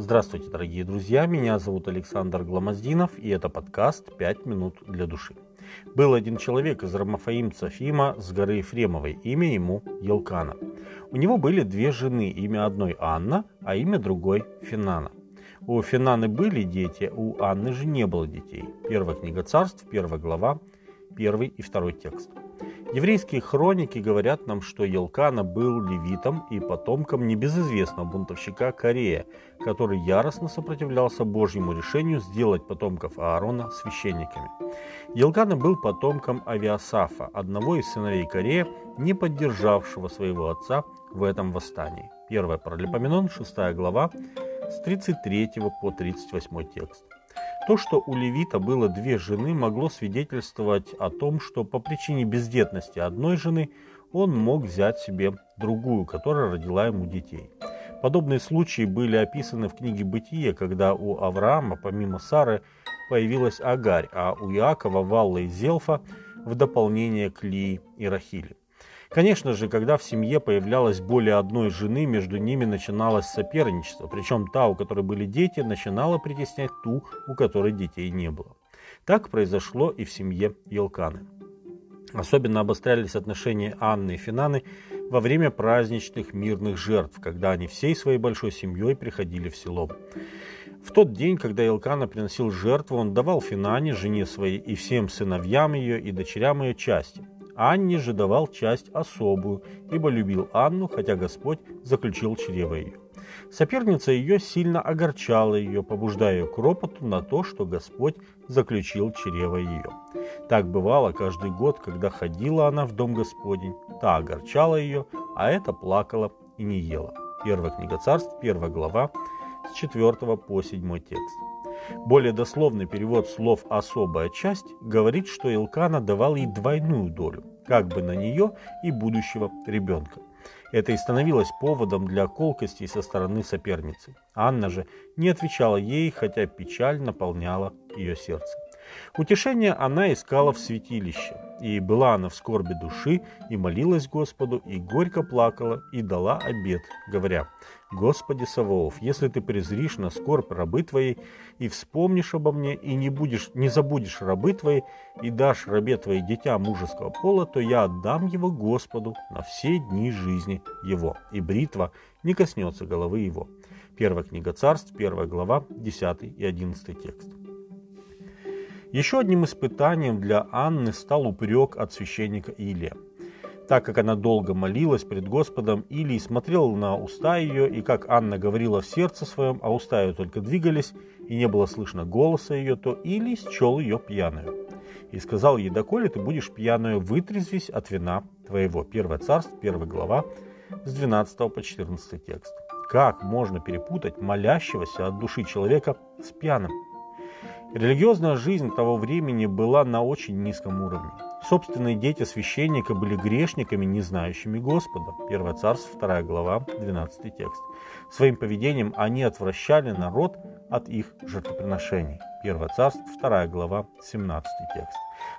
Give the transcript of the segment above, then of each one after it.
Здравствуйте, дорогие друзья, меня зовут Александр Гламоздинов, и это подкаст «Пять минут для души». Был один человек из рамафаимца Фима с горы Ефремовой, имя ему Елкана. У него были две жены, имя одной Анна, а имя другой Финана. У Финаны были дети, у Анны же не было детей. Первая книга царств, первая глава, первый и второй текст. Еврейские хроники говорят нам, что Елкана был левитом и потомком небезызвестного бунтовщика Корея, который яростно сопротивлялся Божьему решению сделать потомков Аарона священниками. Елкана был потомком Авиасафа, одного из сыновей Корея, не поддержавшего своего отца в этом восстании. 1 Паралипоменон, 6 глава, с 33 по 38 текст. То, что у Левита было две жены, могло свидетельствовать о том, что по причине бездетности одной жены он мог взять себе другую, которая родила ему детей. Подобные случаи были описаны в книге «Бытие», когда у Авраама, помимо Сары, появилась Агарь, а у Иакова Валла и Зелфа в дополнение к Лии и Рахиле. Конечно же, когда в семье появлялось более одной жены, между ними начиналось соперничество, причем та, у которой были дети, начинала притеснять ту, у которой детей не было. Так произошло и в семье Елканы. Особенно обострялись отношения Анны и Финаны во время праздничных мирных жертв, когда они всей своей большой семьей приходили в село. В тот день, когда Елкана приносил жертву, он давал Финане, жене своей, и всем сыновьям ее и дочерям ее части – Анне же давал часть особую, ибо любил Анну, хотя Господь заключил чрево ее. Соперница ее сильно огорчала ее, побуждая ее к ропоту на то, что Господь заключил чрево ее. Так бывало каждый год, когда ходила она в дом Господень, та огорчала ее, а эта плакала и не ела. Первая книга царств, первая глава, с 4 по 7 текст. Более дословный перевод слов «особая часть» говорит, что Илкана давал ей двойную долю, как бы на нее и будущего ребенка. Это и становилось поводом для колкостей со стороны соперницы. Анна же не отвечала ей, хотя печаль наполняла ее сердце. Утешение она искала в святилище, и была она в скорби души, и молилась Господу, и горько плакала, и дала обед, говоря, «Господи Саваоф, если ты презришь на скорбь рабы твоей, и вспомнишь обо мне, и не, будешь, не забудешь рабы твои, и дашь рабе твоей дитя мужеского пола, то я отдам его Господу на все дни жизни его, и бритва не коснется головы его». Первая книга царств, первая глава, 10 и 11 текст. Еще одним испытанием для Анны стал упрек от священника Илия. Так как она долго молилась пред Господом, Илий смотрел на уста ее, и как Анна говорила в сердце своем, а уста ее только двигались, и не было слышно голоса ее, то Илий счел ее пьяную. И сказал ей, доколе ты будешь пьяную, вытрезвись от вина твоего. Первое царство, первая глава, с 12 по 14 текст. Как можно перепутать молящегося от души человека с пьяным? Религиозная жизнь того времени была на очень низком уровне. Собственные дети священника были грешниками, не знающими Господа. 1 Царство, 2 глава, 12 текст. Своим поведением они отвращали народ от их жертвоприношений. 1 Царство, 2 глава, 17 текст.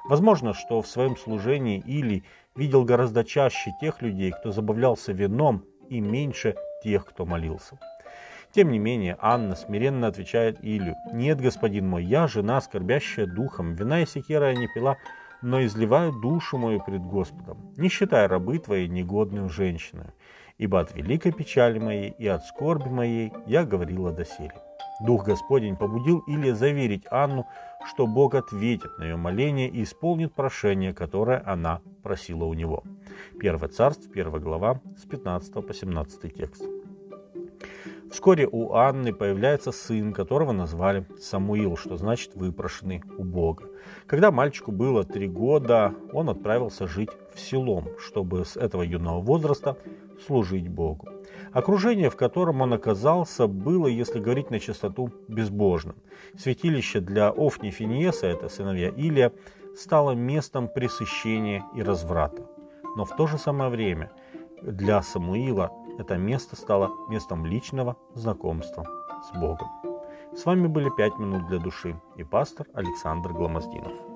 Возможно, что в своем служении Или видел гораздо чаще тех людей, кто забавлялся вином, и меньше тех, кто молился. Тем не менее, Анна смиренно отвечает Илю, «Нет, господин мой, я жена, скорбящая духом, вина и секера я не пила, но изливаю душу мою пред Господом, не считая рабы твоей негодную женщину, ибо от великой печали моей и от скорби моей я говорила доселе». Дух Господень побудил Илия заверить Анну, что Бог ответит на ее моление и исполнит прошение, которое она просила у него. Первое царство, первая глава, с 15 по 17 текст. Вскоре у Анны появляется сын, которого назвали Самуил, что значит выпрошенный у Бога. Когда мальчику было три года, он отправился жить в селом, чтобы с этого юного возраста служить Богу. Окружение, в котором он оказался, было, если говорить на чистоту, безбожным. Святилище для Офни Финиеса, это сыновья Илия, стало местом пресыщения и разврата. Но в то же самое время для Самуила это место стало местом личного знакомства с Богом. С вами были «Пять минут для души» и пастор Александр Гломоздинов.